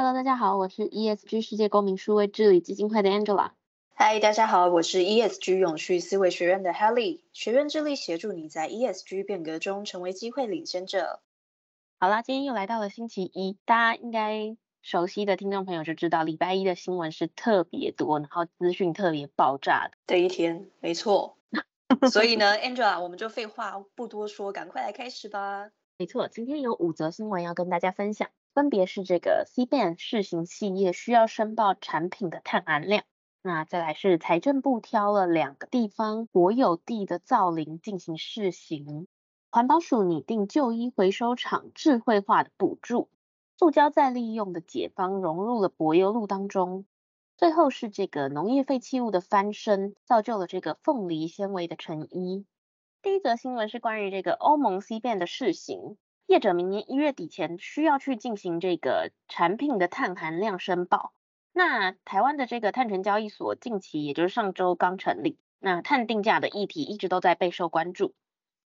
Hello，大家好，我是 ESG 世界公民数位治理基金会的 Angela。Hi，大家好，我是 ESG 永续思维学院的 Helly。学院致力协助你在 ESG 变革中成为机会领先者。好啦，今天又来到了星期一，大家应该熟悉的听众朋友就知道，礼拜一的新闻是特别多，然后资讯特别爆炸的一天，没错。所以呢，Angela，我们就废话不多说，赶快来开始吧。没错，今天有五则新闻要跟大家分享。分别是这个 CBAM 试行企业需要申报产品的碳含量，那再来是财政部挑了两个地方国有地的造林进行试行，环保署拟定旧衣回收厂智慧化的补助，塑胶再利用的解方融入了柏油路当中，最后是这个农业废弃物的翻身，造就了这个凤梨纤维的成衣。第一则新闻是关于这个欧盟 CBAM 的试行。业者明年一月底前需要去进行这个产品的碳含量申报。那台湾的这个碳权交易所近期，也就是上周刚成立，那碳定价的议题一直都在备受关注。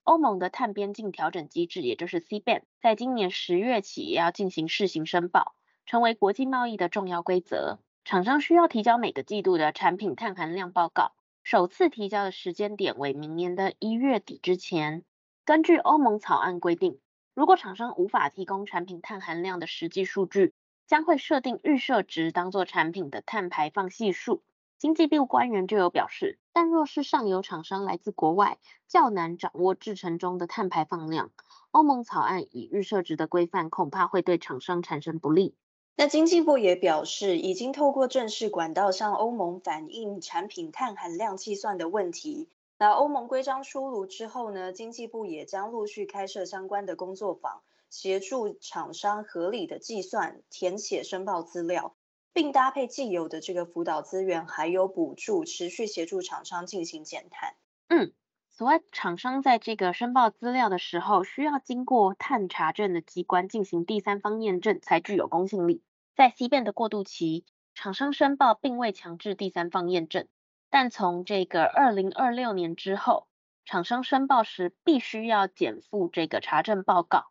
欧盟的碳边境调整机制，也就是 CBAM，在今年十月起也要进行试行申报，成为国际贸易的重要规则。厂商需要提交每个季度的产品碳含量报告，首次提交的时间点为明年的一月底之前。根据欧盟草案规定。如果厂商无法提供产品碳含量的实际数据，将会设定预设值当作产品的碳排放系数。经济部官员就有表示，但若是上游厂商来自国外，较难掌握制程中的碳排放量。欧盟草案以预设值的规范，恐怕会对厂商产生不利。那经济部也表示，已经透过正式管道向欧盟反映产品碳含量计算的问题。那欧盟规章出炉之后呢，经济部也将陆续开设相关的工作坊，协助厂商合理的计算、填写申报资料，并搭配既有的这个辅导资源，还有补助，持续协助厂商进行减碳。嗯，此外，厂商在这个申报资料的时候，需要经过碳查证的机关进行第三方验证，才具有公信力。在 CBAM 的过渡期，厂商申报并未强制第三方验证。但从这个二零二六年之后，厂商申报时必须要减负这个查证报告。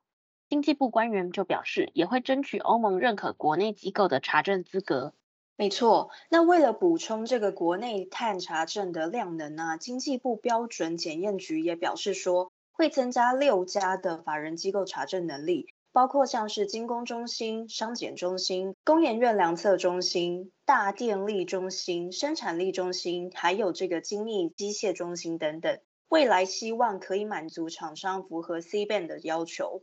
经济部官员就表示，也会争取欧盟认可国内机构的查证资格。没错，那为了补充这个国内碳查证的量能呢，经济部标准检验局也表示说，会增加六家的法人机构查证能力。包括像是精工中心、商检中心、工研院量测中心、大电力中心、生产力中心，还有这个精密机械中心等等。未来希望可以满足厂商符合 C band 的要求。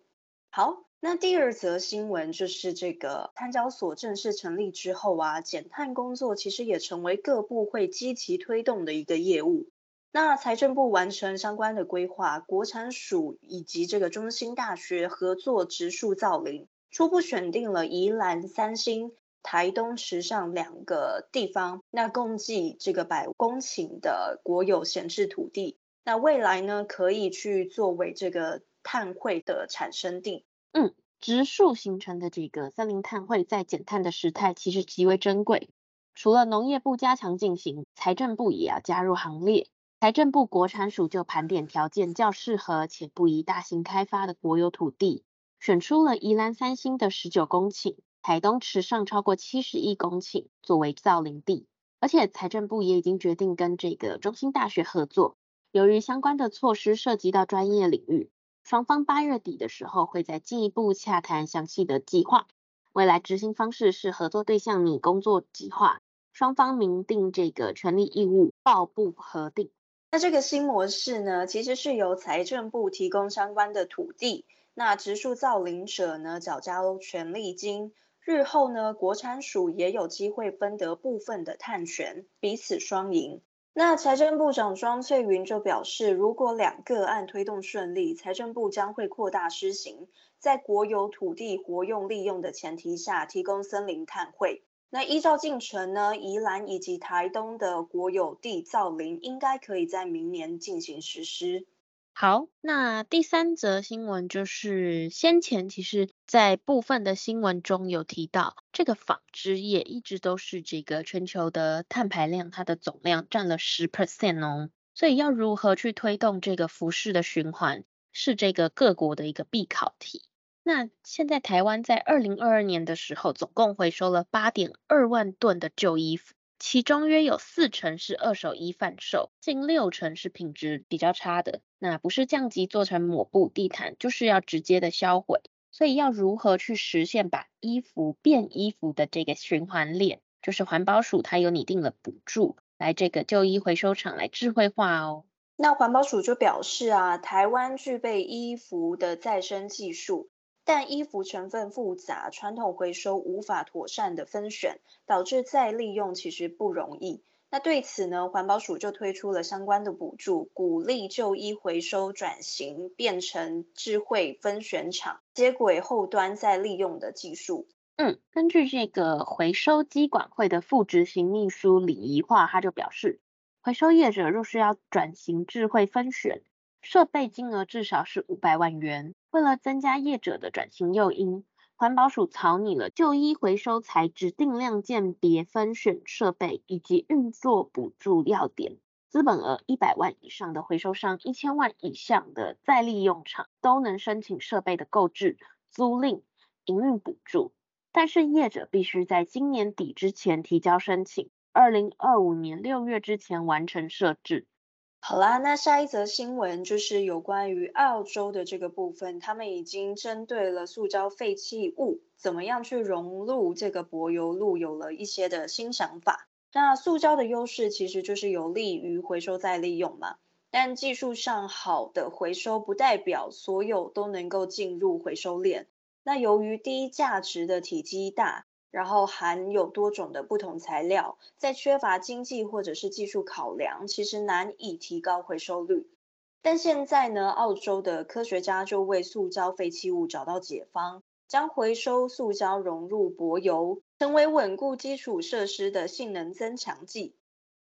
好，那第二则新闻就是这个碳交所正式成立之后啊，减碳工作其实也成为各部会积极推动的一个业务。那财政部完成相关的规划，国产署以及这个中兴大学合作植树造林，初步选定了宜兰三星、台东池上两个地方，那共计这个百公顷的国有闲置土地，那未来呢，可以去作为这个碳汇的产生地。嗯，植树形成的这个森林碳汇在减碳的时态其实极为珍贵，除了农业部加强进行，财政部也要加入行列。财政部国产署就盘点条件较适合且不宜大型开发的国有土地，选出了宜兰三星的十九公顷，台东池上超过七十一公顷作为造林地，而且财政部也已经决定跟这个中兴大学合作。由于相关的措施涉及到专业领域，双方八月底的时候会再进一步洽谈详细的计划。未来执行方式是合作对象拟工作计划，双方明定这个权利义务，报部核定。那这个新模式呢，其实是由财政部提供相关的土地，那植树造林者呢，缴交权利金，日后呢，国产署也有机会分得部分的碳权，彼此双赢。那财政部长庄翠云就表示，如果两个案推动顺利，财政部将会扩大施行，在国有土地活用利用的前提下，提供森林碳汇。那依照进程呢，宜兰以及台东的国有地造林应该可以在明年进行实施。好，那第三则新闻就是先前其实在部分的新闻中有提到，这个纺织业一直都是这个全球的碳排量，它的总量占了十 percent 哦，所以要如何去推动这个服饰的循环，是这个各国的一个必考题。那现在台湾在二零二二年的时候，总共回收了八点二万吨的旧衣服，其中约有四成是二手衣贩售，近六成是品质比较差的。那不是降级做成抹布、地毯，就是要直接的销毁。所以要如何去实现把衣服变衣服的这个循环链，就是环保署它有拟定了补助，来这个旧衣回收厂来智慧化哦。那环保署就表示啊，台湾具备衣服的再生技术。但衣服成分复杂，传统回收无法妥善的分选，导致再利用其实不容易。那对此呢，环保署就推出了相关的补助，鼓励旧衣回收转型，变成智慧分选厂，接轨后端再利用的技术。嗯，根据这个回收机管会的副执行秘书李怡樺，他就表示，回收业者若是要转型智慧分选，设备金额至少是五百万元。为了增加业者的转型诱因，环保署草拟了旧衣回收材质定量鉴别分选设备以及运作补助要点。资本额一百万以上的回收商，一千万以上的再利用厂都能申请设备的购置、租赁、营运补助。但是业者必须在今年底之前提交申请，二零二五年六月之前完成设置。好啦，那下一则新闻就是有关于澳洲的这个部分，他们已经针对了塑胶废弃物怎么样去融入这个柏油路有了一些的新想法。那塑胶的优势其实就是有利于回收再利用嘛，但技术上好的回收不代表所有都能够进入回收链。那由于低价值的体积大。然后含有多种的不同材料，在缺乏经济或者是技术考量，其实难以提高回收率。但现在呢，澳洲的科学家就为塑胶废弃物找到解方，将回收塑胶融入柏油，成为稳固基础设施的性能增强剂。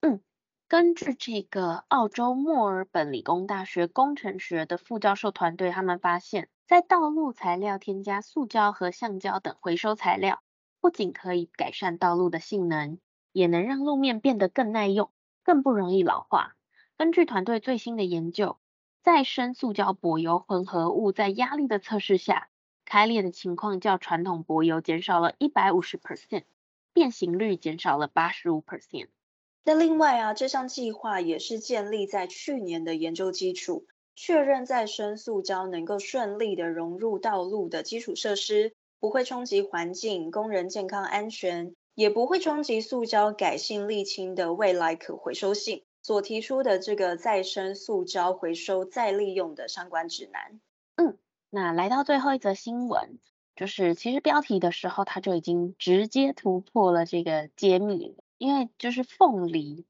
嗯，根据这个澳洲墨尔本理工大学工程学的副教授团队，他们发现，在道路材料添加塑胶和橡胶等回收材料。不仅可以改善道路的性能，也能让路面变得更耐用，更不容易老化。根据团队最新的研究，再生塑胶柏油混合物在压力的测试下，开裂的情况较传统柏油减少了一百五十 percent，变形率减少了八十五 percent。那另外啊，这项计划也是建立在去年的研究基础，确认再生塑胶能够顺利的融入道路的基础设施。不会冲击环境、工人健康安全，也不会冲击塑胶改性沥青的未来可回收性。所提出的这个再生塑胶回收再利用的相关指南。嗯，那来到最后一则新闻，就是其实标题的时候，它就已经直接突破了这个揭秘，因为就是凤梨，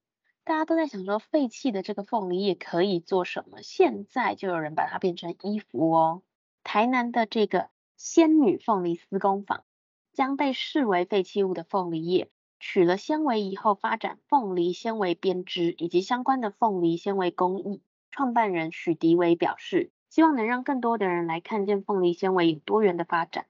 大家都在想说废弃的这个凤梨也可以做什么，现在就有人把它变成衣服哦。台南的这个。仙女凤梨丝工坊将被视为废弃物的凤梨叶，取了纤维以后，发展凤梨纤维编织以及相关的凤梨纤维工艺。创办人许迪伟表示，希望能让更多的人来看见凤梨纤维有多元的发展。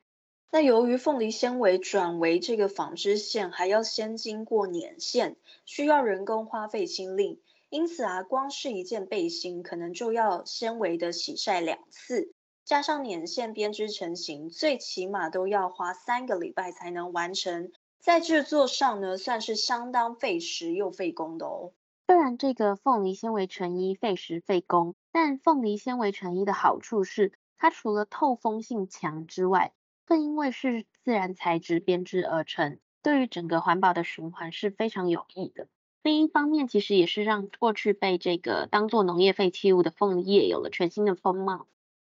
那由于凤梨纤维转为这个纺织线，还要先经过捻线，需要人工花费心力，因此啊，光是一件背心，可能就要纤维的洗晒两次。加上捻线编织成型，最起码都要花三个礼拜才能完成。在制作上呢，算是相当费时又费工的哦。虽然这个凤梨纤维成衣费时费工，但凤梨纤维成衣的好处是，它除了透风性强之外，更因为是自然材质编织而成，对于整个环保的循环是非常有益的。另一方面，其实也是让过去被这个当做农业废弃物的凤梨叶有了全新的风貌。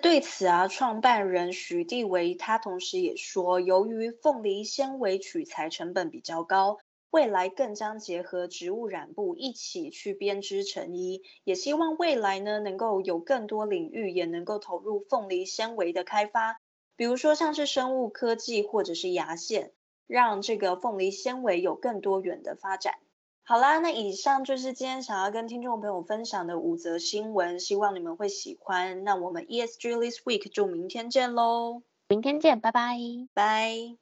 对此啊，创办人许地维他同时也说，由于凤梨纤维取材成本比较高，未来更将结合植物染布一起去编织成衣，也希望未来呢能够有更多领域也能够投入凤梨纤维的开发，比如说像是生物科技或者是牙线，让这个凤梨纤维有更多元的发展。好啦，那以上就是今天想要跟听众朋友分享的五则新闻，希望你们会喜欢。那我们 ESG This Week 就明天见喽，明天见，拜拜，拜。